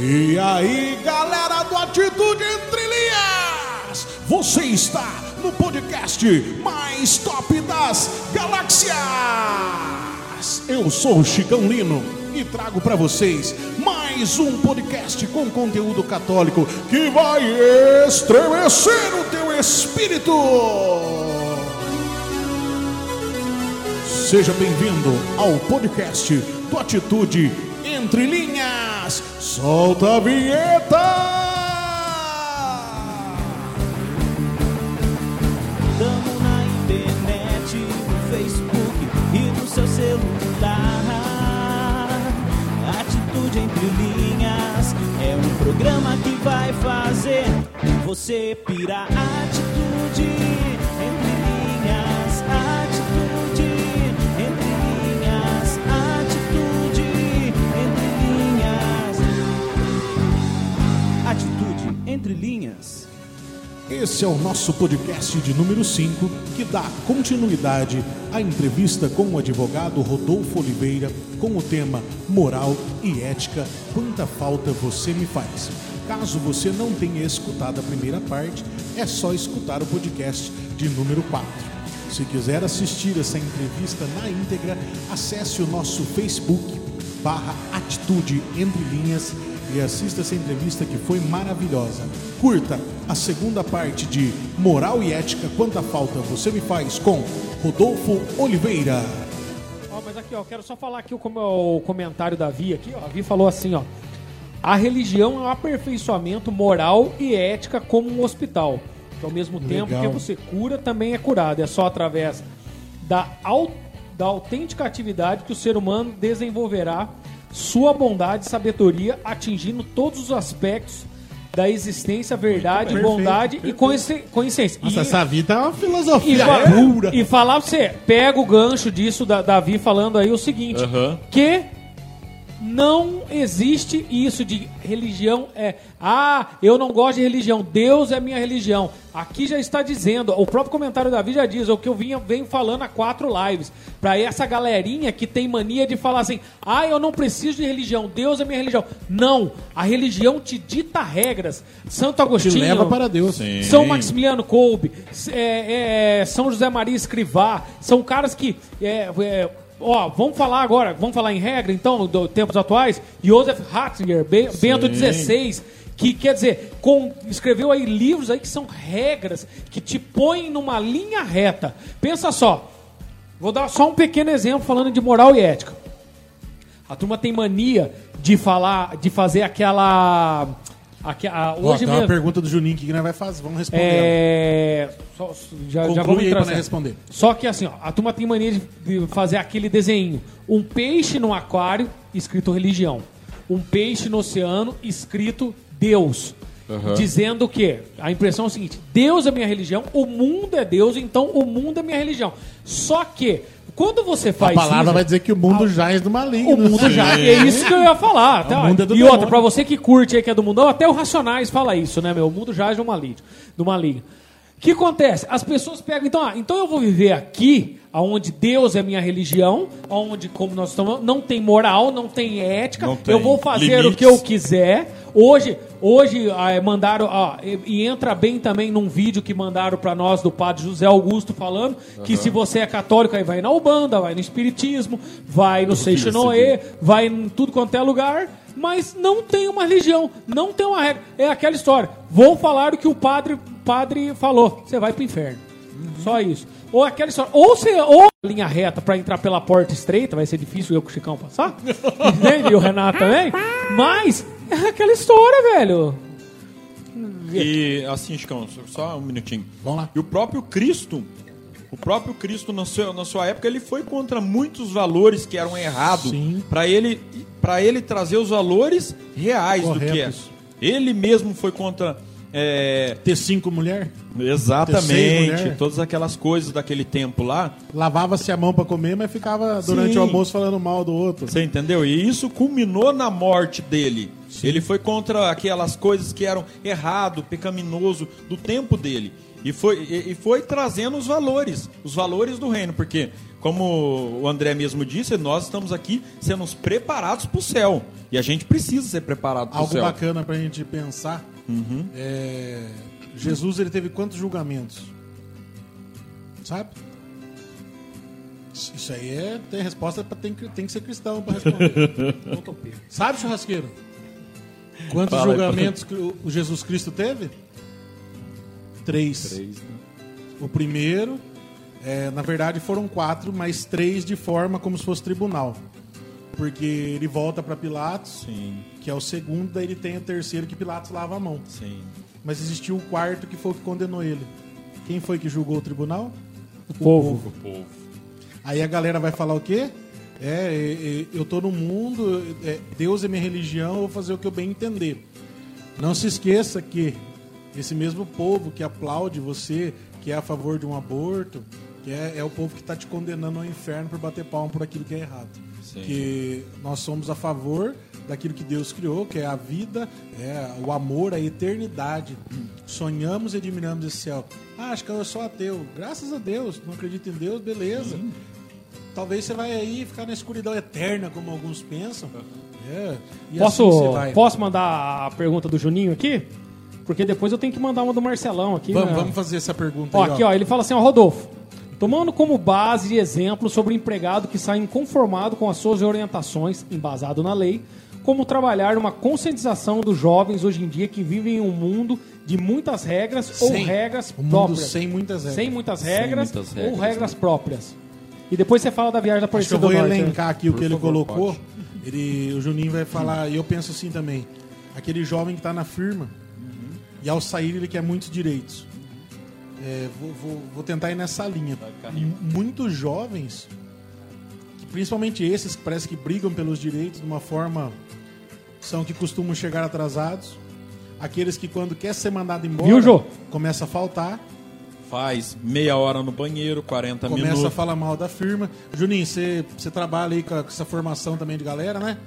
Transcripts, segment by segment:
E aí, galera do Atitude Entre Linhas! Você está no podcast mais top das galáxias! Eu sou o Chicão Lino e trago para vocês mais um podcast com conteúdo católico que vai estremecer o teu espírito! Seja bem-vindo ao podcast do Atitude Entre Linhas. Solta a vinheta! Tamo na internet, no Facebook e no seu celular. Atitude entre linhas é um programa que vai fazer você pirar. Atitude entre linhas. Esse é o nosso podcast de número 5, que dá continuidade à entrevista com o advogado Rodolfo Oliveira com o tema Moral e Ética, quanta falta você me faz. Caso você não tenha escutado a primeira parte, é só escutar o podcast de número 4. Se quiser assistir essa entrevista na íntegra, acesse o nosso Facebook barra Atitude Entre Linhas e assista essa entrevista que foi maravilhosa. Curta a segunda parte de Moral e Ética, quanta falta você me faz com Rodolfo Oliveira. Ó, mas aqui, ó, quero só falar aqui o, com- o comentário da Vi aqui, ó. A Vi falou assim, ó. A religião é um aperfeiçoamento moral e ética como um hospital. Que ao mesmo tempo Legal. que você cura, também é curado. É só através da, da autêntica atividade que o ser humano desenvolverá sua bondade e sabedoria, atingindo todos os aspectos da existência, verdade, Perfeito, bondade e coinci- coincidência. Nossa, E- essa vida é uma e, filosofia fa- pura. e falar pra você, pega o gancho disso da Davi falando aí o seguinte, que não existe isso de religião é, ah, eu não gosto de religião, Deus é minha religião. Aqui já está dizendo, o próprio comentário da Davi já diz, é o que eu vinha, venho falando há quatro lives, pra essa galerinha que tem mania de falar assim, ah, eu não preciso de religião, Deus é minha religião. Não, a religião te dita regras. Santo Te Agostinho leva para Deus. Sim. são Maximiliano Kolbe, é, é, São José Maria Escrivá, são caras que. é, é, ó, vamos falar agora, vamos falar em regra, então, dos tempos atuais. Joseph Ratzinger, Be- Bento XVI, que quer dizer, com- escreveu aí livros aí que são regras que te põem numa linha reta. Pensa só, vou dar só um pequeno exemplo falando de moral e ética. A turma tem mania de falar, de fazer aquela. Aque- a- Ó, hoje tem uma mesmo. pergunta do Juninho aqui que nós vai fazer. Vamos responder. É. só- já, já Conclui vamos aí pra nós responder. Só que assim, ó, a turma tem mania de, de fazer aquele desenho. Um peixe no aquário, escrito religião. Um peixe no oceano, escrito Deus. Dizendo o quê? A impressão é o seguinte: Deus é minha religião, o mundo é Deus, então o mundo é minha religião. Só que, quando você A faz palavra isso, vai dizer que o mundo jaz do maligno. o mundo já. É isso que eu ia falar. É e outra, demônio. pra você que curte aí, que é do mundão, até o Racionais fala isso, né, meu? O mundo é do maligno. Do maligno. O que acontece? As pessoas pegam, então, ah, então eu vou viver aqui, onde Deus é minha religião, onde, como nós estamos, não tem moral, não tem ética, Não tem eu vou fazer o limites. que eu quiser. Hoje, hoje ah, mandaram, ah, e, e entra bem também num vídeo que mandaram pra nós do padre José Augusto falando que se você é católico, aí vai na Ubanda, vai no Espiritismo, vai no Seixinoe, vai em tudo quanto é lugar, mas não tem uma religião, não tem uma regra. É aquela história. Vou falar o que o padre, padre falou. Você vai pro inferno. Só isso. Ou aquela história. Ou você. Ou linha reta pra entrar pela porta estreita, vai ser difícil eu com o Chicão passar. Entende? E o Renato também. Mas é aquela história, velho. E assim, Chicão, só um minutinho. Vamos lá. E o próprio Cristo, o próprio Cristo na sua, na sua época, ele foi contra muitos valores que eram errados. Para ele, para ele trazer os valores reais do que é. Ele mesmo foi contra. É, Ter cinco mulher, Ter seis exatamente, mulher. todas aquelas coisas daquele tempo lá. lavava-se a mão pra comer, mas ficava durante Sim. o almoço falando mal do outro. Você entendeu? E isso culminou na morte dele. Ele foi contra aquelas coisas que eram errado, pecaminoso do tempo dele. E foi, e, foi trazendo os valores, os valores do reino, porque, como o André mesmo disse, nós estamos aqui sendo preparados para o céu. E a gente precisa ser preparado para o Algo céu. bacana pra gente pensar. É, Jesus ele teve quantos julgamentos? Sabe? Isso aí é tem resposta para tem, que- tem que ser cristão para responder. Sabe, churrasqueiro? Quantos Fala aí, julgamentos que o o Jesus Cristo teve? Três. Três, né? O primeiro, é, na verdade, foram quatro, mas três de forma como se fosse tribunal. Porque ele volta para Pilatos, Sim, que é o segundo, daí ele tem o terceiro que Pilatos lava a mão. sim. Mas existiu o quarto que foi o que condenou ele. Quem foi que julgou o tribunal? O povo. O povo. Aí a galera vai falar o quê? É, é, é, eu tô no mundo, é, Deus é minha religião, eu vou fazer o que eu bem entender. Não se esqueça que esse mesmo povo que aplaude você, que é a favor de um aborto, que é, é o povo que está te condenando ao inferno por bater palmo por aquilo que é errado. Sim. Que nós somos a favor daquilo que Deus criou, que é a vida, é o amor, a eternidade. Sonhamos e admiramos esse céu. Ah, acho que eu sou ateu. Graças a Deus, não acredito em Deus, beleza. Talvez você vai aí ficar na escuridão eterna, como alguns pensam. É, e Posso, assim vai. posso mandar a pergunta do Juninho aqui? Porque depois eu tenho que mandar uma do Marcelão aqui. Vamos, né? vamos fazer essa pergunta Ó, aí. aqui, ó, ele fala assim, ó, Rodolfo, tomando como base e exemplo sobre o empregado que sai inconformado com as suas orientações, embasado na lei, como trabalhar numa conscientização dos jovens hoje em dia que vivem em um mundo de muitas regras Sem- ou regras um mundo próprias. sem muitas regras. Sem muitas regras, muitas ou regras, regras próprias. E depois você fala da viagem da Acho que eu vou do Norte. né? elencar aqui o Por que ele favor, colocou. pode. Ele, o Juninho vai falar, e eu penso assim também. Aquele jovem que está na firma, e ao sair ele quer muitos direitos. É, vou, vou- vou tentar ir nessa linha. Muitos jovens, principalmente esses que parece que brigam pelos direitos de uma forma, são que costumam chegar atrasados. Aqueles que quando quer ser mandado embora, Viu, Jô? começa a faltar. Faz meia hora no banheiro, 40 começa a minutos. falar mal da firma. Juninho, você trabalha aí com, a- com essa formação também de galera, né?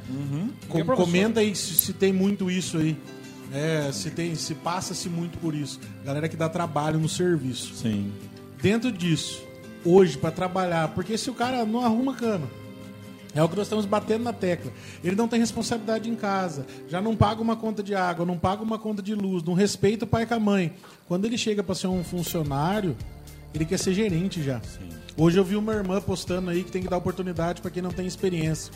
Com- é comenta aí se, se tem muito isso aí. É, se tem, se passa-se muito por isso. Galera que dá trabalho no serviço. Sim. Dentro disso, hoje, para trabalhar, porque se o cara não arruma cama, é o que nós estamos batendo na tecla. Ele não tem responsabilidade em casa, já não paga uma conta de água, não paga uma conta de luz, não respeita o pai com a mãe. Quando ele chega para ser um funcionário, ele quer ser gerente já. Hoje eu vi uma irmã postando aí que tem que dar oportunidade para quem não tem experiência.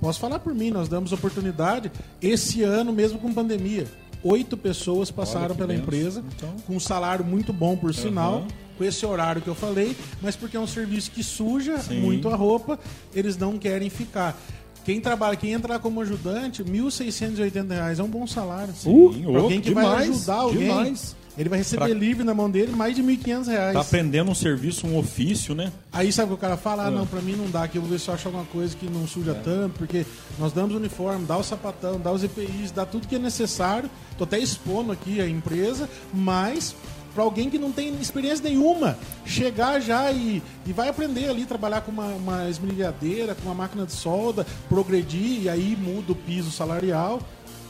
Posso falar por mim, nós damos oportunidade esse ano, mesmo com pandemia. Oito pessoas passaram pela empresa, Então. com um salário muito bom, por sinal, com esse horário que eu falei, mas porque é um serviço que suja Sim. muito a roupa, eles não querem ficar. Quem trabalha, quem entra lá como ajudante, 1.680 reais é um bom salário. Uh, Pra alguém que vai demais, ajudar alguém, demais. Ele vai receber Pra- livre na mão dele mais de 1.500 reais. Tá aprendendo um serviço, um ofício, né? Aí sabe o que o cara fala? É. Ah, não, pra mim não dá, aqui eu vou ver se eu acho alguma coisa que não suja tanto, porque nós damos uniforme, dá o sapatão, dá os EPIs, dá tudo que é necessário. Tô até expondo aqui a empresa, mas pra alguém que não tem experiência nenhuma, chegar já e, e vai aprender ali, trabalhar com uma, uma esmerilhadeira, com uma máquina de solda, progredir e aí muda o piso salarial.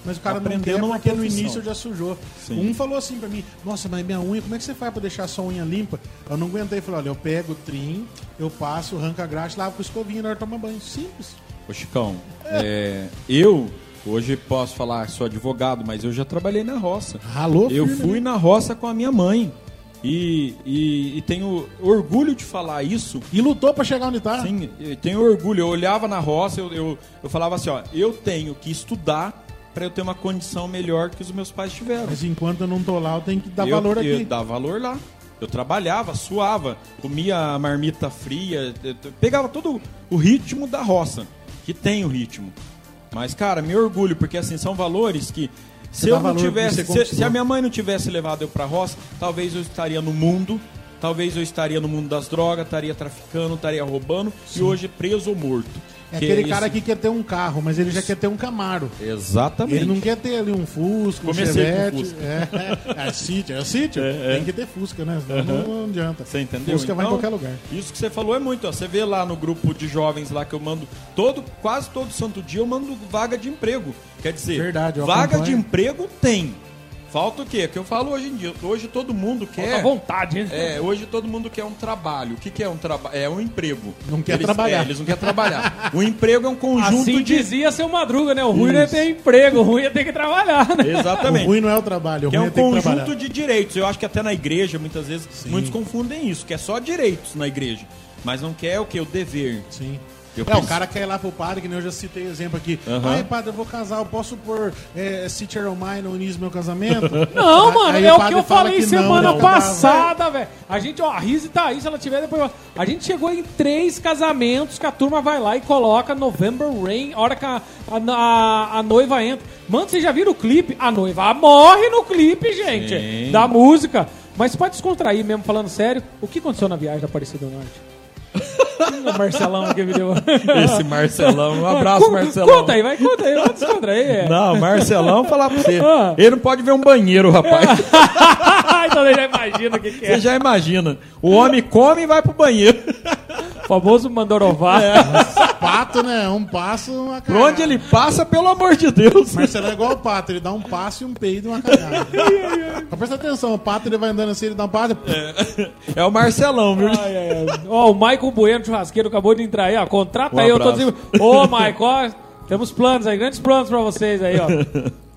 Mas o cara não Aprendendo quer no início já sujou. Sim. Um falou assim pra mim: Nossa, mas minha unha, como é que você faz pra deixar a sua unha limpa? Eu não aguentei. Falei: Olha, eu pego o trim, eu passo, arranco a graxa, lavo com escovinha na hora de tomar banho. Simples. Ô Chicão, é, eu hoje posso falar sou advogado, mas eu já trabalhei na roça. Ralou, Eu firme, fui né? na roça com a minha mãe. E, e, e tenho orgulho de falar isso. E lutou pra chegar onde tá. Sim, eu tenho orgulho. Eu olhava na roça, eu, eu, eu falava assim, ó, eu tenho que estudar para eu ter uma condição melhor que os meus pais tiveram. Mas enquanto eu não tô lá, eu tenho que dar eu, valor aqui. Eu dava valor lá. Eu trabalhava, suava, comia a marmita fria, pegava todo o ritmo da roça, que tem o ritmo. Mas, cara, me orgulho, porque assim, são valores que. Se Você eu não tivesse. Se, se a minha mãe não tivesse levado eu pra roça, talvez eu estaria no mundo, talvez eu estaria no mundo das drogas, estaria traficando, estaria roubando e hoje preso ou morto. É Que aquele isso- cara que quer ter um carro, mas ele já quer ter um Camaro. Exatamente. Ele não quer ter ali um Fusca, um Comecei com Chevette. Fusca. É, é sítio, é sítio. É, é. Tem que ter Fusca, né? Senão não, não adianta. Você entendeu? Fusca vai em Então, qualquer lugar. Isso que você falou é muito. Ó. Você vê lá no grupo de jovens lá que eu mando todo, quase todo santo dia eu mando vaga de emprego. Quer dizer, Verdade, vaga acompanho. de emprego tem. Falta o quê? Que eu falo hoje em dia. Hoje todo mundo Falta quer. vontade, hein? É, hoje todo mundo quer um trabalho. O que, que é um trabalho? É um emprego. Não quer eles, trabalhar. é, eles não querem trabalhar. o emprego é um conjunto Assim de. dizia seu Madruga, né? O ruim não é ter emprego, o ruim é ter que trabalhar, né? O Exatamente. ruim não é o trabalho, o Que é ruim um é ter que conjunto trabalhar. de direitos. Eu acho que até na igreja, muitas vezes, muitos confundem isso, que é só direitos na igreja. Mas não quer o que? O dever. Sim. Eu é, penso- o cara quer ir lá pro padre, que nem eu já citei exemplo aqui. Aham. Ai, padre, eu vou casar, eu posso pôr é, City Mine no início do meu casamento? Não, Aí- mano, aí é o que eu falei que semana não, não passada, velho. A gente, ó, a Rise tá aí, se ela tiver depois. A gente chegou em três casamentos que a turma vai lá e coloca November Rain, a hora que a, a, a- a noiva entra. Mano, vocês já viram o clipe? A noiva morre no clipe, gente, Sim. da música. Mas pode descontrair mesmo, falando sério. O que aconteceu na viagem da Aparecida do Norte? O Marcelão que me deu. Esse Marcelão. Um abraço, Marcelão. Conta aí, vai, conta aí, vamos descontrair. É. Não, Marcelão, falar pra você. Ah. Ele não pode ver um banheiro, rapaz. então você já imagina o que, que é. Você já imagina. O homem come e vai pro banheiro. O famoso Mandorová. Pato, né? Um passo, uma Por onde ele passa, pelo amor de Deus. Marcelo é igual o pato, ele dá um passo e um peido e uma cagada. Mas presta atenção, o pato ele vai andando assim, ele dá um passo. É o Marcelão, viu? Ai, ai, ai. Ó, o Michael Bueno, churrasqueiro, acabou de entrar aí, ó. Contrata Um aí, eu tô dizendo. Ô, Michael, ó, temos planos aí, grandes planos pra vocês aí, ó.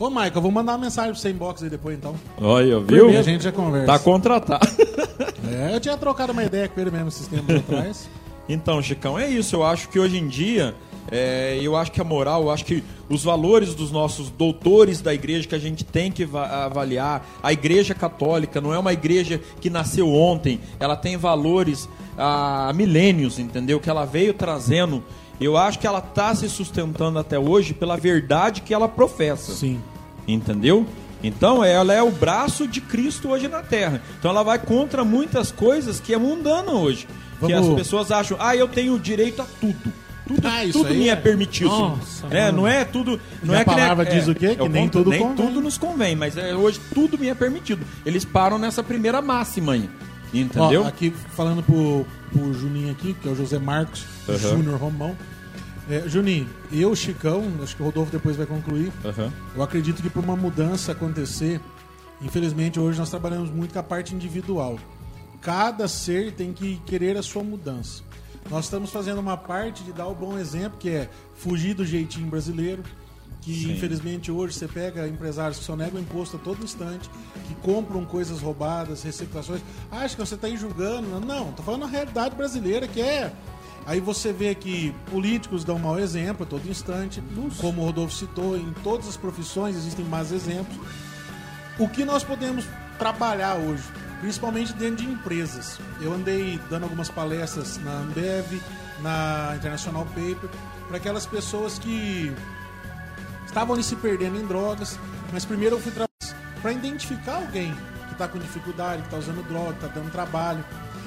Ô, Michael, eu vou mandar uma mensagem pro seu inbox aí depois então. Olha, viu? E a gente já conversa. Tá contratado. É, eu tinha trocado uma ideia com ele mesmo esses tempos atrás. Então, Chicão, é isso. Eu acho que hoje em dia, é, eu acho que a moral, eu acho que os valores dos nossos doutores da igreja que a gente tem que va- avaliar, a igreja católica não é uma igreja que nasceu ontem, ela tem valores há milênios, entendeu? Que ela veio trazendo. Eu acho que ela está se sustentando até hoje pela verdade que ela professa. Sim. Entendeu? Então ela é o braço de Cristo hoje na Terra. Então ela vai contra muitas coisas que é mundana hoje. Que Vamos- as pessoas acham, ah, eu tenho direito a tudo. Tudo, Ah, isso tudo me é, é- permitido. Nossa, né? Não é tudo. Não E a é que palavra diz é, o quê? Que é o nem tudo nem convém. tudo nos convém, mas é, hoje tudo me é permitido. Eles param nessa primeira máxima aí. Entendeu? Ó, aqui falando pro, pro Juninho aqui, que é o José Marcos Aham. Júnior Romão. É, Juninho, eu, Chicão, acho que o Rodolfo depois vai concluir. Aham. Eu acredito que para uma mudança acontecer, infelizmente hoje nós trabalhamos muito com a parte individual. Cada ser tem que querer a sua mudança. Nós estamos fazendo uma parte de dar o bom exemplo, que é fugir do jeitinho brasileiro, que Sim. infelizmente hoje você pega empresários que só negam imposto a todo instante, que compram coisas roubadas, reciclações. Acho que você está aí julgando. Não, estou falando a realidade brasileira, que é Aí você vê que políticos dão mau exemplo a todo instante, como o Rodolfo citou, em todas as profissões existem mais exemplos. O que nós podemos trabalhar hoje, principalmente dentro de empresas? Eu andei dando algumas palestras na Ambev, na International Paper, para aquelas pessoas que estavam ali se perdendo em drogas, mas primeiro eu fui para identificar alguém que está com dificuldade, que está usando droga, que está dando trabalho.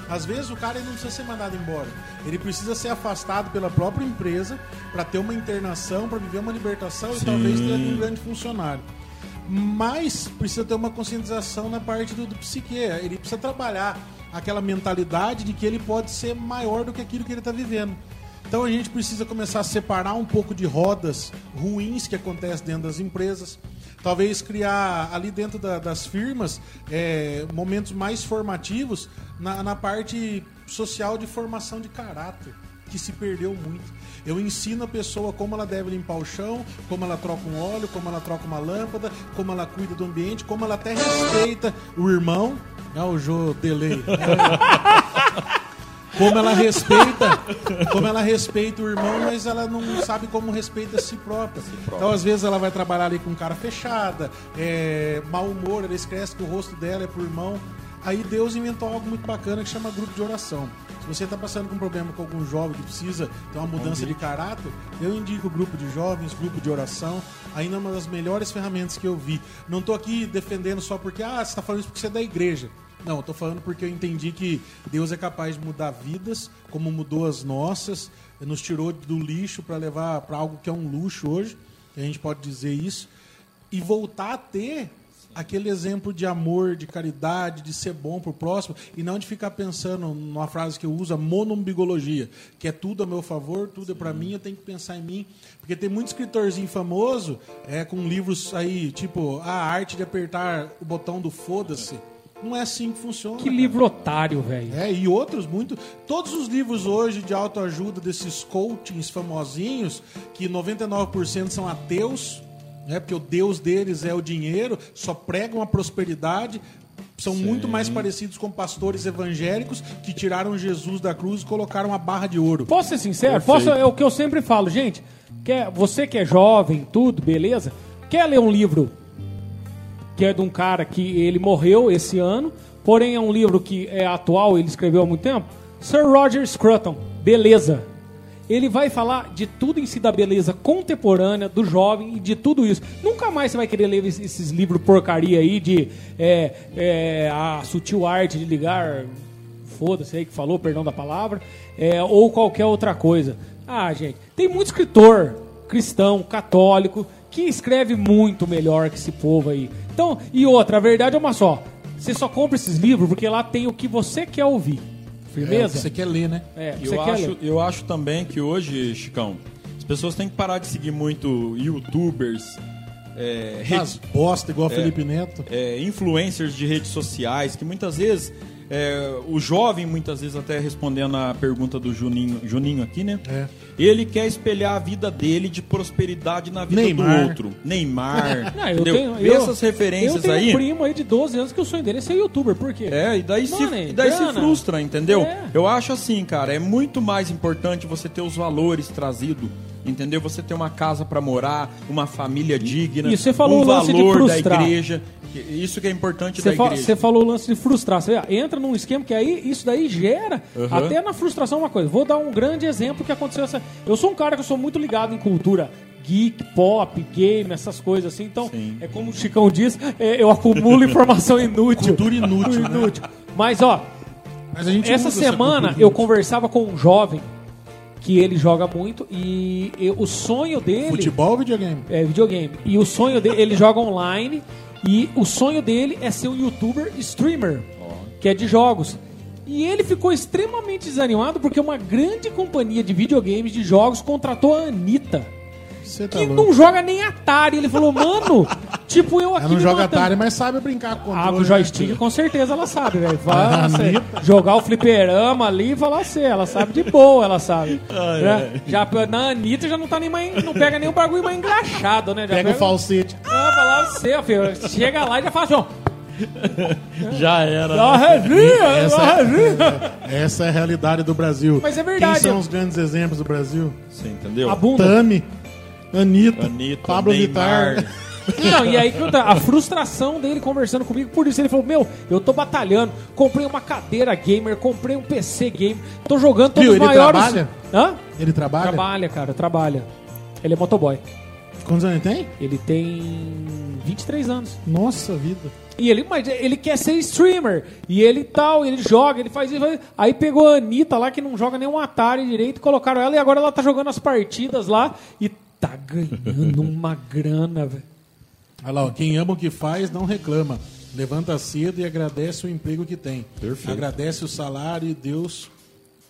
Às vezes o cara ele não precisa ser mandado embora, ele precisa ser afastado pela própria empresa para ter uma internação, para viver uma libertação e talvez ter um grande funcionário. Mas precisa ter uma conscientização na parte do, do psique. Ele precisa trabalhar aquela mentalidade de que ele pode ser maior do que aquilo que ele está vivendo. Então a gente precisa começar a separar um pouco de rodas ruins que acontecem dentro das empresas. Talvez criar ali dentro da- das firmas é, momentos mais formativos na, na parte social de formação de caráter, que se perdeu muito. Eu ensino a pessoa como ela deve limpar o chão, como ela troca um óleo, como ela troca uma lâmpada, como ela cuida do ambiente, como ela até respeita o irmão. É o Jô Delay. como ela respeita, como ela respeita o irmão, mas ela não sabe como respeita a si própria. Então, às vezes, ela vai trabalhar ali com cara fechada, é, mau humor, ela esquece que o rosto dela é pro irmão. Aí Deus inventou algo muito bacana que chama grupo de oração. Se você está passando com um problema com algum jovem que precisa ter uma mudança de caráter, eu indico o grupo de jovens, grupo de oração, ainda é uma das melhores ferramentas que eu vi. Não estou aqui defendendo só porque, ah, você está falando isso porque você é da igreja. Não, eu tô falando porque eu entendi que Deus é capaz de mudar vidas, como mudou as nossas, nos tirou do lixo para levar para algo que é um luxo hoje, a gente pode dizer isso, e voltar a ter aquele exemplo de amor, de caridade, de ser bom pro próximo e não de ficar pensando numa frase que eu uso, a monombigologia, que é tudo a meu favor, tudo é para mim, eu tenho que pensar em mim. Porque tem muito escritorzinho famoso é, com livros aí, tipo, a arte de apertar o botão do foda-se. Não é assim que funciona. Que cara. livro otário, velho. É, e outros muito. Todos os livros hoje de autoajuda desses coachings famosinhos, que 99% são ateus, né? Porque o Deus deles é o dinheiro, só pregam a prosperidade. São muito mais parecidos com pastores evangélicos que tiraram Jesus da cruz e colocaram uma barra de ouro. Posso ser sincero? Posso, é o que eu sempre falo, gente. Quer, você que é jovem, tudo, beleza? Quer ler um livro que é de um cara que ele morreu esse ano, porém é um livro que é atual, ele escreveu há muito tempo? Sir Roger Scruton, beleza. Ele vai falar de tudo em si da beleza contemporânea, do jovem e de tudo isso. Nunca mais você vai querer ler esses, livros porcaria aí de é, é, a sutil arte de ligar foda-se aí que falou, perdão da palavra, é, ou qualquer outra coisa. Ah, gente, tem muito escritor cristão, católico, que escreve muito melhor que esse povo aí. Então, e outra, a verdade é uma só. Você só compra esses livros porque lá tem o que você quer ouvir. É, Firmeza? você quer ler, né? É, você Eu quer acho, ler. eu acho também que hoje, Chicão, as pessoas têm que parar de seguir muito youtubers, é, As bosta igual Felipe Neto. é, influencers de redes sociais, que muitas vezes é, o jovem, muitas vezes até respondendo a pergunta do Juninho, Juninho aqui, né? É. Ele quer espelhar a vida dele de prosperidade na vida Neymar. do outro. Neymar. Não, eu tenho, eu, essas referências eu tenho aí. um primo aí de 12 anos que o sonho dele é ser youtuber. Por quê? É, e daí, Mano, se, e daí se frustra, entendeu? É. Eu acho assim, cara, é muito mais importante você ter os valores trazidos, entendeu? Você ter uma casa pra morar, uma família digna, E você falou um o lance de valor da frustrar. igreja. Isso que é importante Você da fa- igreja. você falou o lance de frustrar. Você vê, entra num esquema que aí isso daí gera Uhum. até na frustração uma coisa. Vou dar um grande exemplo que aconteceu essa. Eu sou um cara que eu sou muito ligado em cultura geek, pop, game, essas coisas assim. Então, Sim. é como o Chicão diz, é, eu acumulo informação inútil. Cultura inútil, né? inútil. Mas ó, Mas a gente essa semana cultura eu conversava com um jovem que ele joga muito e eu- o sonho dele Futebol ou videogame? é videogame. E o sonho dele, ele joga online e o sonho dele é ser um youtuber streamer, que é de jogos. E ele ficou extremamente desanimado porque uma grande companhia de videogames de jogos contratou a Anitta. Você tá Que louco. não joga nem Atari. Ele falou, mano, tipo eu aqui Ela não me joga matando. Atari, mas sabe brincar com o Ah, controle. com o joystick né? com certeza ela sabe, velho. Vai, A você, Anitta. jogar o fliperama ali e falar assim, ela sabe de boa, ela sabe. Né? Já na Anitta já não tá nem mais, não pega nem o bagulho mais engraxado, né? Já Pega o falsete. Ah, falar você, filho. Chega lá e já faz assim, ó. Já era. Dá uma resinha, dá Essa uma é- resinha. Essa é a realidade do Brasil. Mas é verdade. Quem são os grandes exemplos do Brasil? Você entendeu? A bunda. Tami, Anitta, Anitta, Pablo Neymar. Vittar. Não, e aí a frustração dele conversando comigo, por isso ele falou: Meu, eu tô batalhando, comprei uma cadeira gamer, comprei um PC gamer, tô jogando todos Viu, os ele maiores. trabalha? Hã? Ele trabalha? Trabalha, cara, trabalha. Ele é motoboy. Quantos anos ele tem? Ele tem 23 anos. Nossa vida. E ele, mas ele quer ser streamer. E ele tal, ele joga, ele faz isso. faz isso. Aí pegou a Anitta lá, que não joga nem um Atari direito, colocaram ela e agora ela tá jogando as partidas lá e tá ganhando uma grana, velho. Olha lá, ó, quem ama o que faz não reclama. Levanta cedo e agradece o emprego que tem. Perfeito. Agradece o salário e Deus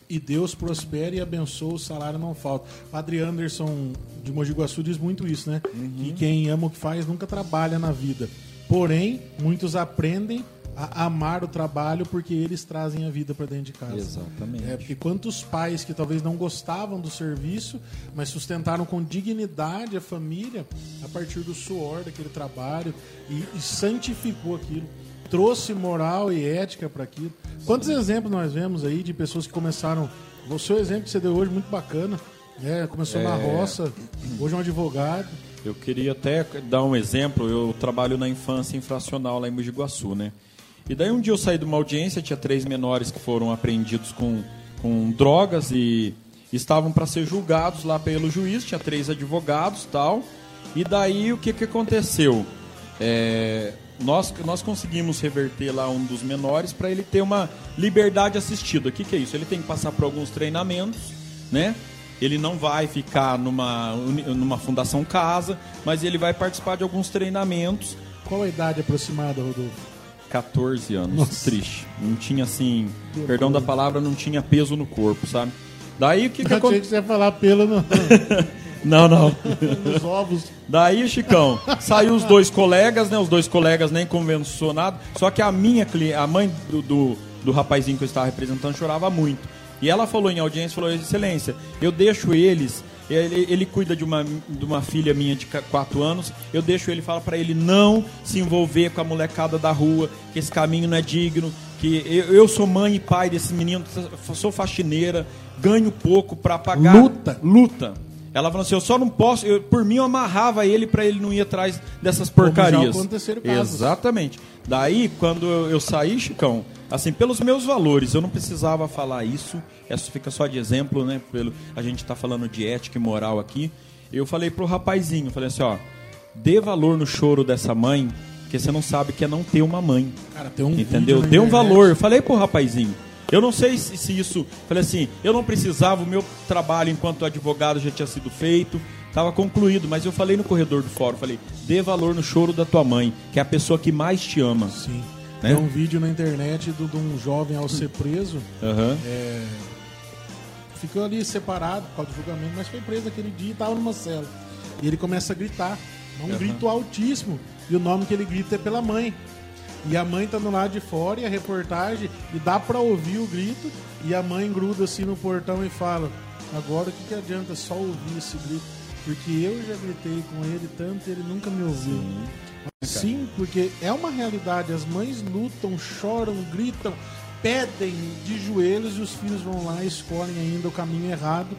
e Deus prospera e abençoa o salário não falta. Padre Anderson de Mogi Guaçu diz muito isso, né? Que quem ama o que faz nunca trabalha na vida. Porém, muitos aprendem a amar o trabalho porque eles trazem a vida para dentro de casa. Exatamente. É, porque quantos pais que talvez não gostavam do serviço, mas sustentaram com dignidade a família a partir do suor daquele trabalho e, e santificou aquilo, trouxe moral e ética para aquilo. Quantos exemplos nós vemos aí de pessoas que começaram. O seu exemplo que você deu hoje, muito bacana. né? começou na roça, hoje é um advogado. Eu queria até dar um exemplo. Eu trabalho na infância infracional lá em Mogi Guaçu, né? E daí um dia eu saí de uma audiência, tinha três menores que foram apreendidos com, com drogas e estavam para ser julgados lá pelo juiz, tinha três advogados tal. E daí o que, que aconteceu? É, nós, nós conseguimos reverter lá um dos menores para ele ter uma liberdade assistida. O que, que é isso? Ele tem que passar por alguns treinamentos, né? Ele não vai ficar numa, numa fundação casa, mas ele vai participar de alguns treinamentos Qual a idade aproximada, Rodolfo? 14 anos. Nossa. Triste. Não tinha assim, perdão da palavra, não tinha peso no corpo, sabe? Daí o que, que aconteceu? que você ia falar pelo no- Não, não. nos ovos. Daí, Chicão, saiu os dois colegas, né? Os dois colegas nem convencionados. Só que a minha cliente, a mãe do, do, do rapazinho que eu estava representando chorava muito. E ela falou em audiência, falou, excelência, eu deixo eles, ele, ele cuida de uma, de uma filha minha de 4 anos, eu deixo ele, fala para ele não se envolver com a molecada da rua, que esse caminho não é digno, que eu, eu sou mãe e pai desse menino, sou faxineira, ganho pouco para pagar... Luta. Luta. Ela falou assim: eu só não posso. eu- por mim, eu amarrava ele pra ele não ir atrás dessas Como já porcarias. aconteceram casos. Exatamente. Daí, quando eu eu saí, Chicão, assim, pelos meus valores, eu não precisava falar isso. Isso fica só de exemplo, né? Pelo, a gente tá falando de ética e moral aqui. Eu falei pro rapazinho: falei assim, ó, dê valor no choro dessa mãe, porque você não sabe que é não ter uma mãe. Cara, tem um Entendeu? Dê um valor. Eu falei pro rapazinho. Eu não sei se, se isso. Falei assim, eu não precisava, o meu trabalho enquanto advogado já tinha sido feito, estava concluído, mas eu falei no corredor do fórum, falei, dê valor no choro da tua mãe, que é a pessoa que mais te ama. Sim. Né? Tem um vídeo na internet do- de um jovem ao ser preso. Aham. é, ficou ali separado por causa do julgamento, mas foi preso aquele dia e estava numa cela. E ele começa a gritar. É um grito altíssimo. E o nome que ele grita é pela mãe. E a mãe tá no lado de fora e a reportagem, e dá pra ouvir o grito, e a mãe gruda assim no portão e fala: Agora o que, que adianta só ouvir esse grito? Porque eu já gritei com ele tanto ele nunca me ouviu. Sim, porque é uma realidade. As mães lutam, choram, gritam, pedem de joelhos e os filhos vão lá e escolhem ainda o caminho errado.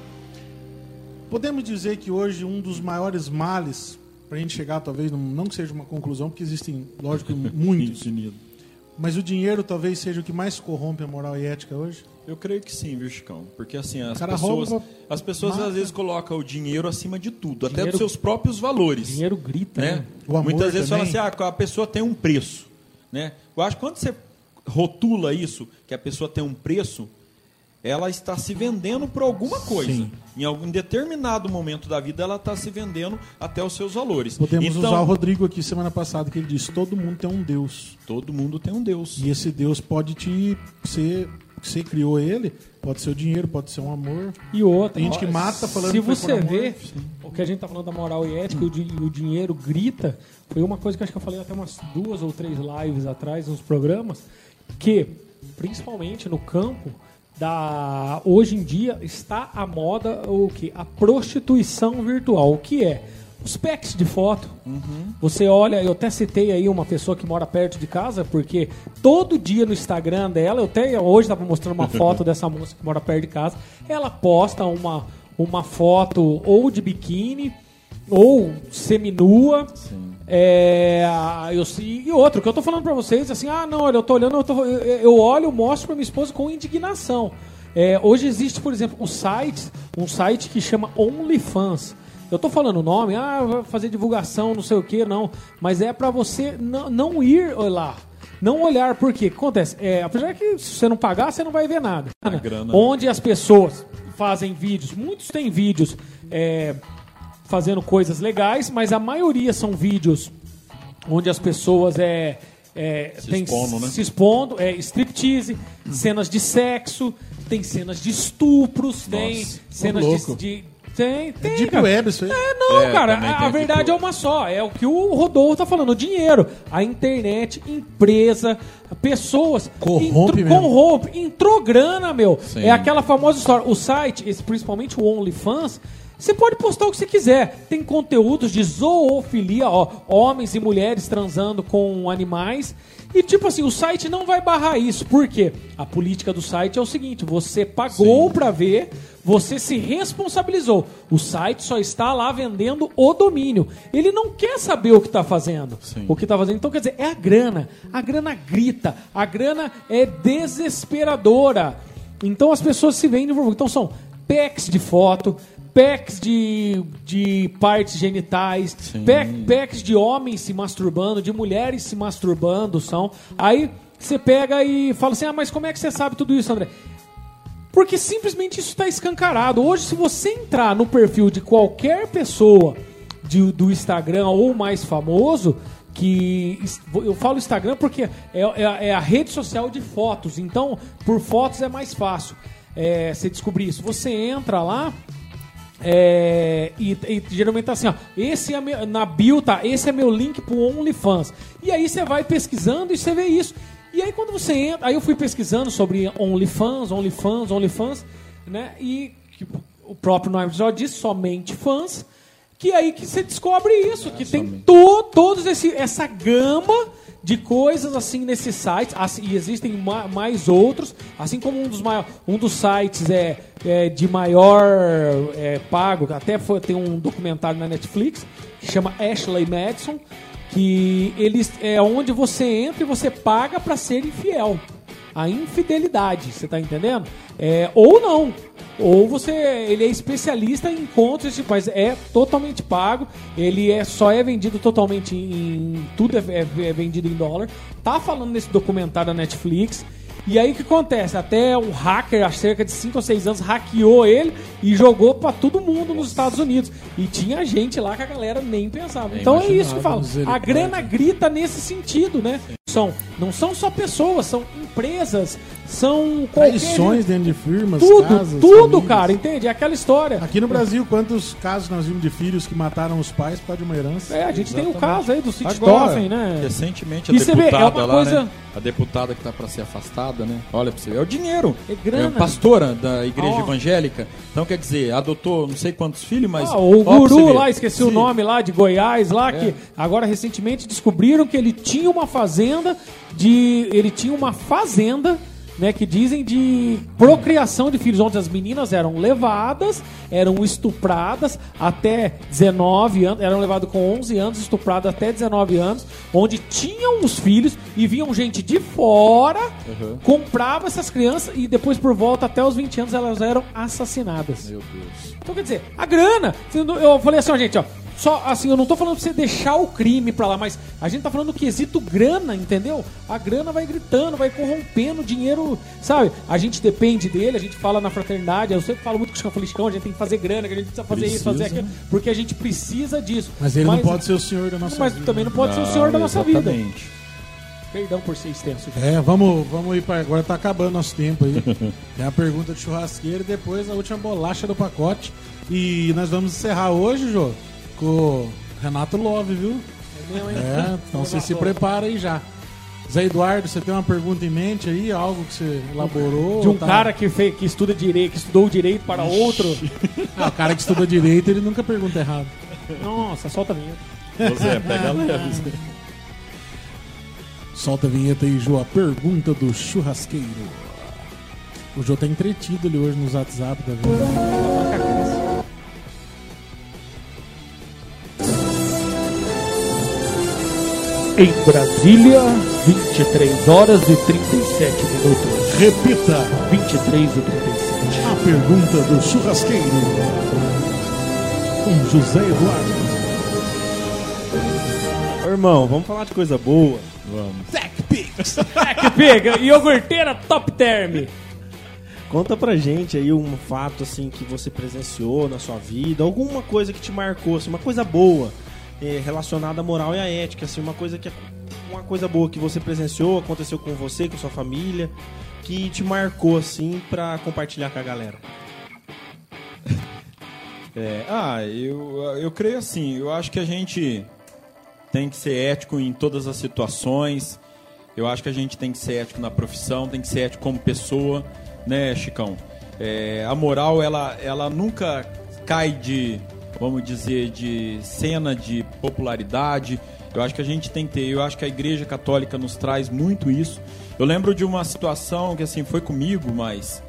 Podemos dizer que hoje um dos maiores males, para a gente chegar talvez, não que seja uma conclusão, porque existem, lógico, muitos, mas o dinheiro talvez seja o que mais corrompe a moral e ética hoje? Eu creio que sim, viu, Chicão? Porque assim, as cara pessoas, rouba, as pessoas mata. às vezes colocam o dinheiro acima de tudo, até Dinheiro- dos seus próprios valores. Dinheiro grita, né? né? O amor Muitas vezes também. fala assim, ah, a pessoa tem um preço, né? Eu acho que quando você rotula isso, que a pessoa tem um preço, ela está se vendendo por alguma coisa. Sim. Em algum determinado momento da vida, ela está se vendendo até os seus valores. Podemos então, usar o Rodrigo aqui semana passada, que ele disse: todo mundo tem um Deus. todo mundo tem um Deus. E esse Deus pode te ser. Você criou ele, pode ser o dinheiro, pode ser um amor. E outra. Tem gente que mata falando Se que você amor. vê o que a gente tá falando da moral e ética, o, di- o dinheiro grita, foi uma coisa que acho que eu falei até umas duas ou três lives atrás, nos programas, que, principalmente no campo, da hoje em dia está a moda o que a prostituição virtual. O que é? Os packs de foto. Você olha eu até citei aí uma pessoa que mora perto de casa porque todo dia no Instagram dela eu até hoje estava mostrando uma foto dessa moça que mora perto de casa ela posta uma uma foto ou de biquíni ou seminua é, ah, eu, e outro, que eu tô falando pra vocês, assim, ah, não, olha, eu tô olhando, eu, tô- eu- eu olho, mostro pra minha esposa com indignação. É, hoje existe, por exemplo, um site, um site que chama OnlyFans. Eu tô falando o nome, ah, fazer divulgação, não sei o que, não. Mas é pra você não, ir lá. Não olhar, porque acontece, é, apesar que se você não pagar, você não vai ver nada. né? Onde as pessoas fazem vídeos, muitos têm vídeos é, fazendo coisas legais, mas a maioria são vídeos onde as pessoas é, é, Se tem- expondo, né? se expondo, é striptease, cenas de sexo, tem cenas de estupros, tem cenas de, de- tem, tem, Deep cara. Web, isso aí. É, não, É, cara, a, a verdade é uma só. É o que o Rodolfo tá falando: o dinheiro, a internet, empresa, pessoas. Corrompe mesmo. corrompe. Entrou grana, meu. Sim. É aquela famosa história. O site, esse, principalmente o OnlyFans. Você pode postar o que você quiser. Tem conteúdos de zoofilia, ó, homens e mulheres transando com animais. E tipo assim, o site não vai barrar isso. Por quê? A política do site é o seguinte: você pagou pra ver, você se responsabilizou. O site só está lá vendendo o domínio. Ele não quer saber o que está fazendo. Sim. O que está fazendo. Então, quer dizer, é a grana. A grana grita. A grana é desesperadora. Então as pessoas se vendem. Então são packs de foto, packs de, de partes genitais, pack- packs de homens se masturbando, de mulheres se masturbando. São. Aí você pega e fala assim: ah, mas como é que você sabe tudo isso, André? Porque simplesmente isso está escancarado. Hoje, se você entrar no perfil de qualquer pessoa de- do Instagram ou mais famoso, que eu falo Instagram porque é, é- é a rede social de fotos. Então, por fotos é mais fácil é, você descobrir isso. Você entra lá é, e, e geralmente tá assim, ó. Esse é meu, na bio tá, esse é meu link pro OnlyFans. E aí você vai pesquisando e você vê isso. E aí quando você entra, aí eu fui pesquisando sobre OnlyFans, OnlyFans, OnlyFans, né? E que o próprio nome já diz, somente fãs. Que aí que você descobre isso, que tem to, todos esse, essa gama de coisas assim nesse site, assim, e existem ma- mais outros, assim como um dos, um dos sites é, é de maior é, pago, até foi, tem um documentário na Netflix que chama Ashley Madison, que eles é onde você entra e você paga para ser infiel. A infidelidade, você tá entendendo? É, ou não. Ou você. Ele é especialista em encontros, tipo, mas é totalmente pago. Ele é, só é vendido totalmente em. Tudo é, é- é vendido em dólar. Tá falando nesse documentário da Netflix. E aí o que acontece? Até um hacker, há cerca de 5 ou 6 anos, hackeou ele e jogou pra todo mundo nos Estados Unidos. E tinha gente lá que a galera nem pensava. então é isso que eu falo. A grana grita nesse sentido, né? São, não são só pessoas, são empresas, são. Traições dentro de firmas, tudo, casas, tudo, famílias. cara, entende? É aquela história. Aqui no Brasil, quantos casos nós vimos de filhos que mataram os pais por causa de uma herança? É, a gente tem o caso aí do City Agora, Toffen, né? Recentemente a E você vê, é uma lá, coisa- né? A deputada que tá pra ser afastada, né? Olha pra você. É o dinheiro. É grana. pastora da igreja Ó. evangélica. Então, quer dizer, adotou não sei quantos filhos, mas. Ah, o guru lá, esqueci o Sim. nome lá, de Goiás lá, que agora recentemente descobriram que ele tinha uma fazenda de. Ele tinha uma fazenda. Né, que dizem de procriação de filhos, onde as meninas eram levadas, eram estupradas até 19 anos, eram levadas com 11 anos, estupradas até 19 anos, onde tinham os filhos e vinham gente de fora, comprava essas crianças e depois por volta até os 20 anos elas eram assassinadas. Meu Deus. Então, quer dizer, a grana. Eu falei assim, ó, gente, ó. Só assim, eu não tô falando pra você deixar o crime pra lá, mas a gente tá falando do quesito grana, entendeu? A grana vai gritando, vai corrompendo o dinheiro, sabe? A gente depende dele, a gente fala na fraternidade, eu sempre falo muito com o Chico Chicão, a gente tem que fazer grana, que a gente precisa fazer isso, fazer aquilo, porque a gente precisa disso. Mas ele não pode ser o senhor da nossa Mas vida. também não pode ser o senhor da nossa vida. Exatamente. Perdão por ser extenso. gente. É, vamos, vamos ir para agora tá acabando nosso tempo aí. Tem a pergunta de churrasqueiro e depois a última bolacha do pacote. E nós vamos encerrar hoje, Jô, o Renato Love, viu? É, então você se prepara aí já. Zé Eduardo, você tem uma pergunta em mente aí, algo que você elaborou? De um Tá- cara que, fez, que estuda direito, que estudou direito para outro. Ah, o cara que estuda direito, ele nunca pergunta errado. Nossa, solta a vinheta. Você pega leve. Solta a vinheta aí, Jô. A pergunta do churrasqueiro. O Jô tá entretido ali hoje nos WhatsApp da vida. Em Brasília, 23 horas e 37 minutos. Repita 23 e 37. a pergunta do churrasqueiro. Com José Eduardo. Ô, irmão, vamos falar de coisa boa. que pega, iogurteira top term. Conta pra gente aí um fato assim que você presenciou na sua vida, alguma coisa que te marcou, assim, uma coisa boa eh, relacionada à moral e à ética, assim, uma coisa que uma coisa boa que você presenciou, aconteceu com você, com sua família, que te marcou assim pra compartilhar com a galera. É, ah, eu, eu creio assim, eu acho que a gente tem que ser ético em todas as situações. Eu acho que a gente tem que ser ético na profissão, tem que ser ético como pessoa, né, Chicão? É, a moral, ela, ela nunca cai de, vamos dizer, de cena de popularidade. Eu acho que a gente tem que ter, eu acho que a Igreja Católica nos traz muito isso. Eu lembro de uma situação que assim foi comigo, mas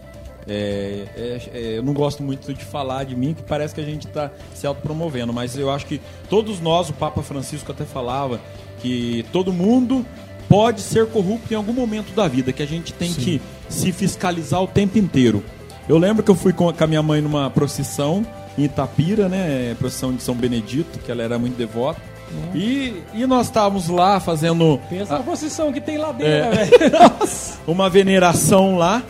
é, é, é, eu não gosto muito de falar de mim, que parece que a gente está se autopromovendo, mas eu acho que todos nós, o Papa Francisco até falava, que todo mundo pode ser corrupto em algum momento da vida, que a gente tem que se fiscalizar o tempo inteiro. Eu lembro que eu fui com a minha mãe numa procissão em Itapira, né? Procissão de São Benedito, que ela era muito devota. E, e nós estávamos lá fazendo Pensa na procissão que tem lá dentro, É. velho. uma veneração lá.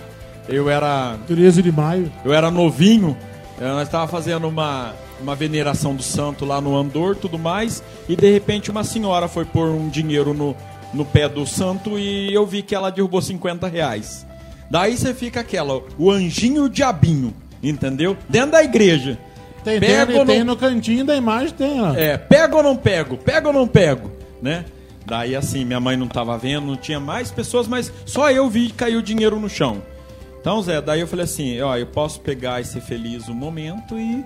Eu era 13 de maio. eu era novinho Nós estava fazendo uma, uma veneração do santo lá no Andor, tudo mais, e de repente uma senhora foi pôr um dinheiro no, no pé do santo e eu vi que ela derrubou 50 reais. Daí você fica aquela, o anjinho e o diabinho, entendeu? Dentro da igreja. Tem, Pego tem, ou tem no cantinho da imagem, tem, ó. É, pego ou não pego? Pego ou não pego? Né? Daí assim, minha mãe não tava vendo, não tinha mais pessoas, mas só eu vi que caiu o dinheiro no chão. Então, Zé, daí eu falei assim, ó, eu posso pegar e ser feliz um momento e,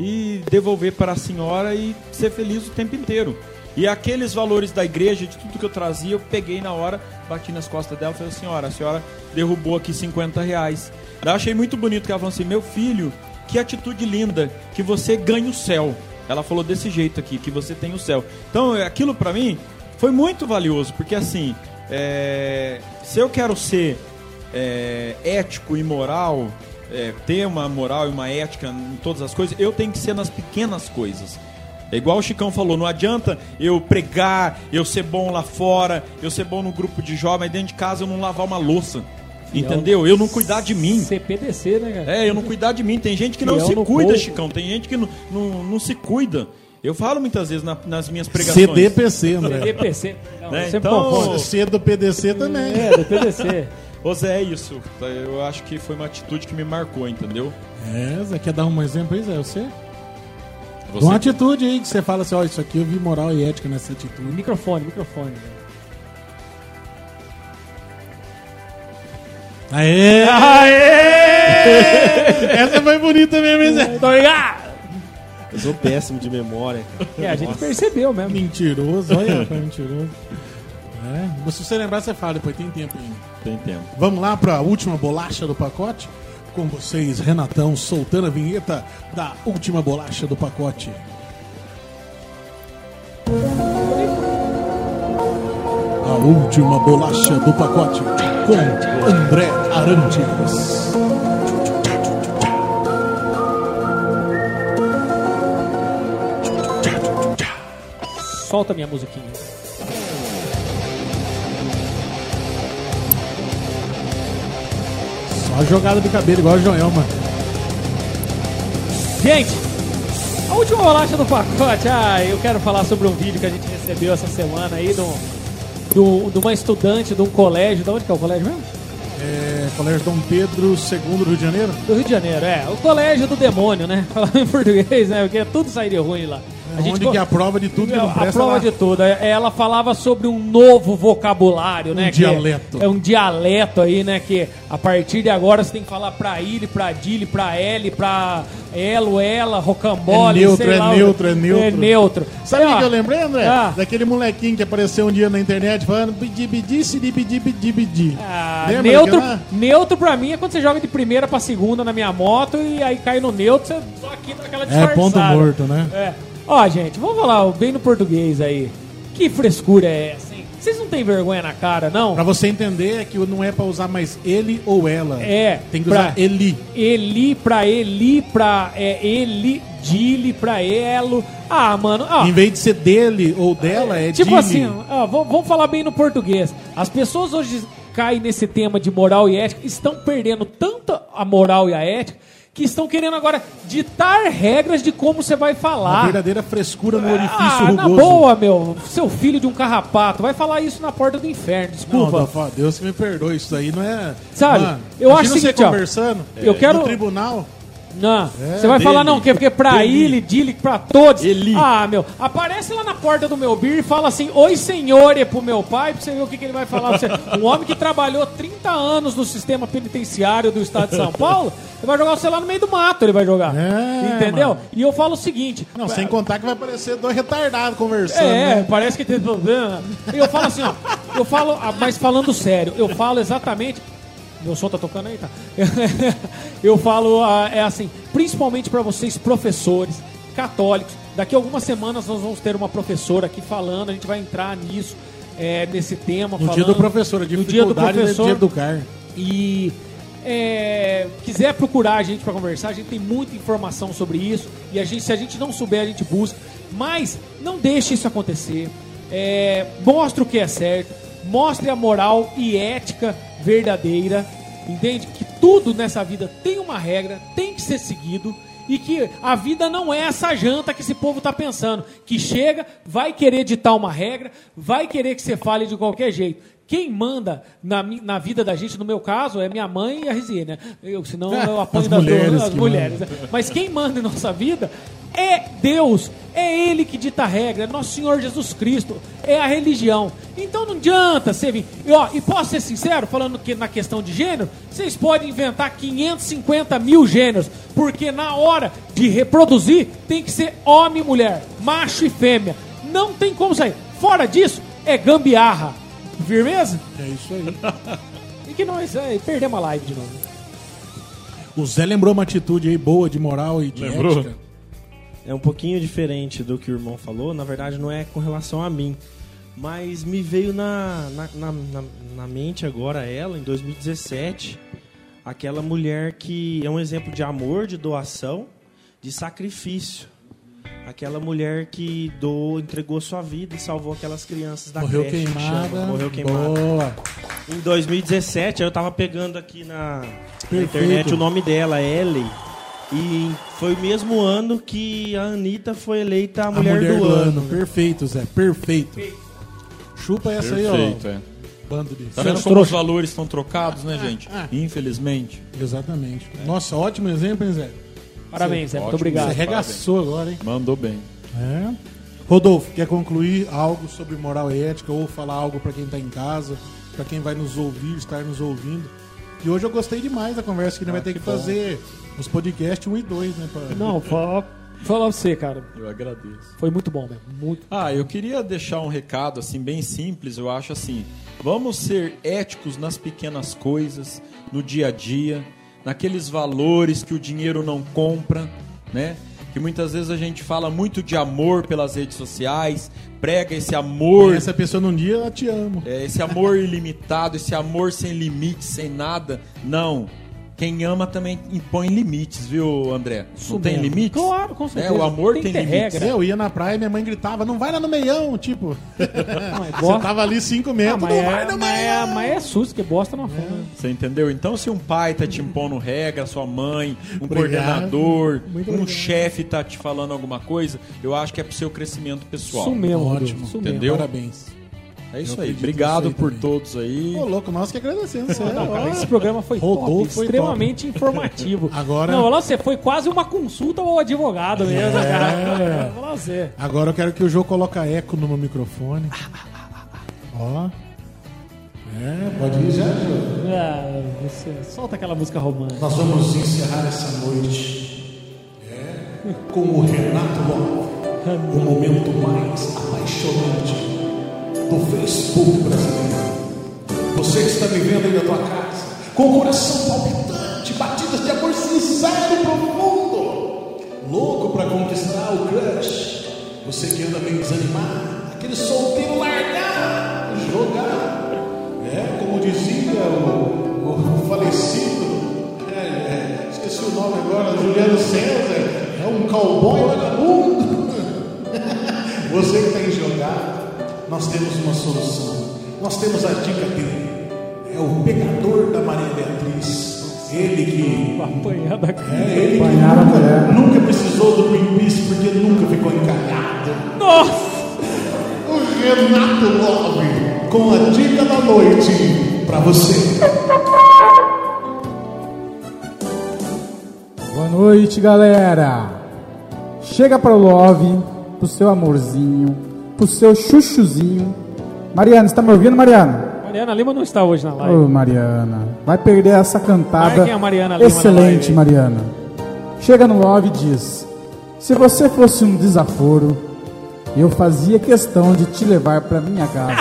e devolver para a senhora e ser feliz o tempo inteiro. E aqueles valores da igreja, de tudo que eu trazia, eu peguei na hora, bati nas costas dela e falei, senhora, a senhora derrubou aqui 50 reais. Daí eu achei muito bonito que ela falou assim, meu filho, que atitude linda, que você ganha o céu. Ela falou desse jeito aqui, que você tem o céu. Então, aquilo pra mim foi muito valioso, porque assim, é, se eu quero ser é, ético e moral, é, ter uma moral e uma ética em todas as coisas, eu tenho que ser nas pequenas coisas. É igual o Chicão falou, não adianta eu pregar, eu ser bom lá fora, eu ser bom no grupo de jovens, dentro de casa eu não lavar uma louça. Entendeu? Eu não cuidar de mim. CPDC, né, cara? É, eu não cuidar de mim. Tem gente que não Fiel se no cuida, povo. Chicão. Tem gente que não, não, não se cuida. Eu falo muitas vezes na- nas minhas pregações. CDPC, André. CDPC. Não, Né, eu sempre então- confundo. C do PDC também. É, do PDC. Ô Zé, é isso. Eu acho que foi uma atitude que me marcou, entendeu? É, Zé, quer dar um exemplo aí, Zé? Você? Você- Uma atitude aí que você fala assim, ó, isso aqui eu vi moral e ética nessa atitude. Microfone, microfone. Aê! Essa foi bonita mesmo, hein, Zé? Tô ligado! Eu sou péssimo de memória, cara. É, a gente percebeu mesmo. Mentiroso, olha, foi mentiroso. É, se você lembrar, você fala, depois tem tempo ainda. Tem tempo. Vamos lá para a última bolacha do pacote? Com vocês, Renatão, soltando a vinheta da última bolacha do pacote. A última bolacha do pacote com André Arantes. Solta minha musiquinha. Só jogada de cabelo, igual o Joelma. Gente, a última bolacha do pacote. Ah, eu quero falar sobre um vídeo que a gente recebeu essa semana aí do, do, de uma estudante de um colégio. De onde que é o colégio mesmo? É, Colégio Dom Pedro II do Rio de Janeiro. Do Rio de Janeiro, é. O colégio do demônio, né? Falando em português, né? Porque tudo sairia ruim lá. Onde co- que é a prova de tudo que não a presta prova lá. de tudo. É, Ela falava sobre um novo vocabulário, né? que é- dialeto. É, um dialeto aí, né? Que a partir de agora você tem que falar pra ele, pra dile, pra ele, pra elo, ela, rocambole, É neutro, é lá, neutro, é neutro. É neutro. Sabe o que eu lembrei, André? Ah. Daquele molequinho que apareceu um dia na internet falando bidi bidi sidi bidi bidi bidi. Ah, Lembra neutro, neutro pra mim é quando você joga de primeira pra segunda na minha moto e aí cai no neutro, você só aqui dá aquela É disfarçada. ponto morto, né? É. Ó, gente, vamos falar bem no português aí. Que frescura é essa, hein? Vocês não têm vergonha na cara, não? Pra você entender é que não é pra usar mais ele ou ela. É. Tem que pra- usar ele. Eli pra Eli, pra é, Eli, Dile pra Elo. Ah, mano, ó. Em vez de ser dele ou dela, é Tipo dele. assim, ó, v- vamos falar bem no português. As pessoas hoje caem nesse tema de moral e ética, estão perdendo tanto a moral e a ética, que estão querendo agora ditar regras de como você vai Uma falar. verdadeira frescura no orifício Ah, na rugoso. boa, meu. Seu filho de um carrapato. Vai falar isso na porta do inferno, Não, desculpa. Dafa, Deus que me perdoe, isso aí não é... Sabe, Mano, eu acho o seguinte, conversando eu quero- no tribunal... Não, É, você vai dele. falar não, que porque pra Dele. ele, dile, pra todos. Eli. Ah, meu, aparece lá na porta do meu bir e fala assim: Oi, senhor, é pro meu pai, pra você ver o que, que ele vai falar. pra Você. Um homem que trabalhou 30 anos no sistema penitenciário do estado de São Paulo, ele vai jogar você lá no meio do mato, ele vai jogar. É, Entendeu? mano. E eu falo o seguinte: Não, sem contar que vai parecer dois retardados conversando, é, né? parece que tem problema. E eu falo assim, ó. Eu falo, ah, mas falando sério, eu falo exatamente. Meu som tá tocando aí, tá? eu falo, ah, é assim, principalmente para vocês, professores, católicos. Daqui a algumas semanas nós vamos ter uma professora aqui falando, a gente vai entrar nisso, é, nesse tema. No falando, dia do professor, a no dia do dificuldade professor. de educar. E é, quiser procurar a gente para conversar, a gente tem muita informação sobre isso. E a gente, se a gente não souber, a gente busca. Mas não deixe isso acontecer. É, mostre o que é certo. Mostre a moral e ética verdadeira. Entende? Que tudo nessa vida tem uma regra, tem que ser seguido. e que a vida não é essa janta que esse povo tá pensando. Que chega, vai querer ditar uma regra, vai querer que você fale de qualquer jeito. Quem manda na, na vida da gente, no meu caso, é minha mãe e a Rizinha, né? Eu, senão eu apanho As das mulheres duas, as mulheres. né? Mas quem manda em nossa vida é Deus, é Ele que dita a regra, é nosso Senhor Jesus Cristo, é a religião. Então não adianta você vir. E, ó, e posso ser sincero, falando que na questão de gênero, vocês podem inventar 550 mil gêneros, porque na hora de reproduzir tem que ser homem e mulher, macho e fêmea. Não tem como sair. Fora disso, é gambiarra. Firmeza? É isso aí. E que nós é, perdemos a live de novo. O Zé lembrou uma atitude aí boa de moral e de Lembrou? ética. É um pouquinho diferente do que o irmão falou. Na verdade, não é com relação a mim. Mas me veio na, na, na, na- na mente agora ela, em 2017, aquela mulher que é um exemplo de amor, de doação, de sacrifício. Aquela mulher que doou, entregou sua vida e salvou aquelas crianças da Morreu creche. que queimada. chama. Morreu queimada. Boa. Em 2017, eu tava pegando aqui na, na Perfeito. internet o nome dela, Ellie. E foi o mesmo ano que a Anitta foi eleita a A mulher, do, ano. Perfeito, Zé. Perfeito. Chupa essa Perfeito, aí, é. ó. Bando de... Tá vendo como os valores estão trocados, né, gente? ah. Infelizmente. Exatamente. Nossa, ótimo exemplo, hein, Zé? Parabéns, Zé. Muito obrigado. Você arregaçou agora, hein? Mandou bem. É. Rodolfo, quer concluir algo sobre moral e ética ou falar algo pra quem tá em casa, pra quem vai nos ouvir, estar nos ouvindo? E hoje eu gostei demais da conversa que a gente vai ter que, que fazer os podcasts 1 e 2, né? pra- Não, fala, fala pra você, cara. Eu agradeço. Foi muito bom mesmo. Muito. Ah, eu queria deixar um recado assim bem simples, eu acho assim, vamos ser éticos nas pequenas coisas, no dia a dia, naqueles valores que o dinheiro não compra, né? Que muitas vezes a gente fala muito de amor pelas redes sociais, prega esse amor, Essa pessoa num dia, eu te amo. é, esse amor ilimitado, esse amor sem limites, sem nada. Não. Quem ama também impõe limites, viu, André? Isso não tem mesmo. limites? Claro, com certeza. É, o amor Tem tem, limites. regra. Eu ia na praia e minha mãe gritava, não vai lá no meião, tipo. Não, é Você tava ali 5 Ah, metros, mas, não vai é, no mas, é, meião. mas é susto, que bosta não afunda. Você entendeu? Então, se um pai tá te impondo regra, sua mãe, um Obrigado. coordenador, Muito um chefe tá te falando alguma coisa, eu acho que é pro seu crescimento pessoal. Isso mesmo, Ótimo, isso mesmo. entendeu? Parabéns. É isso aí. Obrigado aí por também. todos aí. Ô, louco, nós que agradecemos. Você, Não, cara, esse programa foi Rodolfo top, foi extremamente informativo. Agora- Não, você, foi quase uma consulta ao advogado mesmo, É. cara. Olha você. Agora eu quero que o Jô coloque eco no meu microfone. Ó. É, pode ir já, Jô. Ah, você solta aquela música romântica. Nós vamos encerrar essa noite é, com o Renato Lopes, o momento mais apaixonante do Facebook brasileiro. Você que está me vendo aí na tua casa, com o coração palpitante, batidas de amor sincero e profundo, louco para conquistar o crush. Você que anda meio desanimado, aquele solteiro largar, jogar. É, como dizia o, o falecido, é, é, esqueci o nome agora, Juliano César, é um cowboy vagabundo. Você que está em jogada, nós temos uma solução. Nós temos a dica dele. É o pegador da Maria Beatriz. Ele que. Apanhar da É ele que nunca, nunca precisou do Greenpeace porque nunca ficou encalhado. Nossa! O Renato Love com a dica da noite pra você. Boa noite, galera. Chega pro Love, pro seu amorzinho, pro seu chuchuzinho. Mariana, você tá me ouvindo, Mariana? Mariana Lima não está hoje na live. Ô, Mariana, vai perder essa cantada Marquem a Mariana Lima na excelente, live. Mariana. Chega no Love e diz: Se você fosse um desaforo, eu fazia questão de te levar pra minha casa.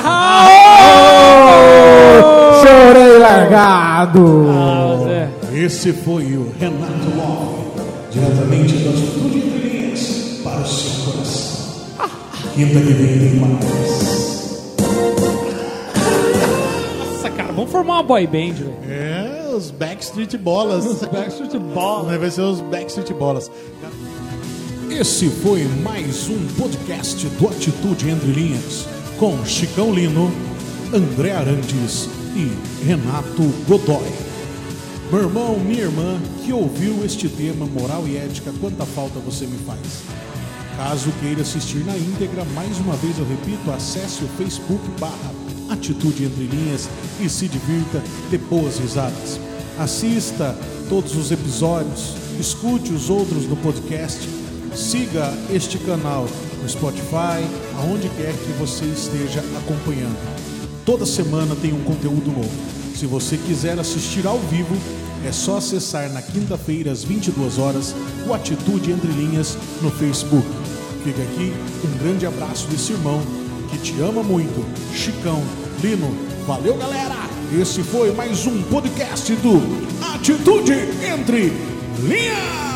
Oh, chorei largado. Ah, Zé. Esse foi o Renato Love, diretamente da Atitude Quinta que vem tem mais. Nossa, cara, vamos formar uma boy band, velho. É, os Backstreet Bolas. Backstreet Bola. Vai ser os Backstreet Bolas. Esse foi mais um podcast do Atitude Entre Linhas com Chicão Lino, André Arantes e Renato Godoy. Meu irmão, minha irmã, que ouviu este tema moral e ética, quanta falta você me faz. Caso queira assistir na íntegra, mais uma vez eu repito, acesse o Facebook barra Atitude Entre Linhas e se divirta de boas risadas. Assista todos os episódios, escute os outros no podcast, siga este canal no Spotify, aonde quer que você esteja acompanhando. Toda semana tem um conteúdo novo. Se você quiser assistir ao vivo, é só acessar na quinta-feira às 22 horas o Atitude Entre Linhas no Facebook. Fica aqui um grande abraço desse irmão que te ama muito, Chicão Lino. Valeu, galera! Esse foi mais um podcast do Atitude Entre Linhas!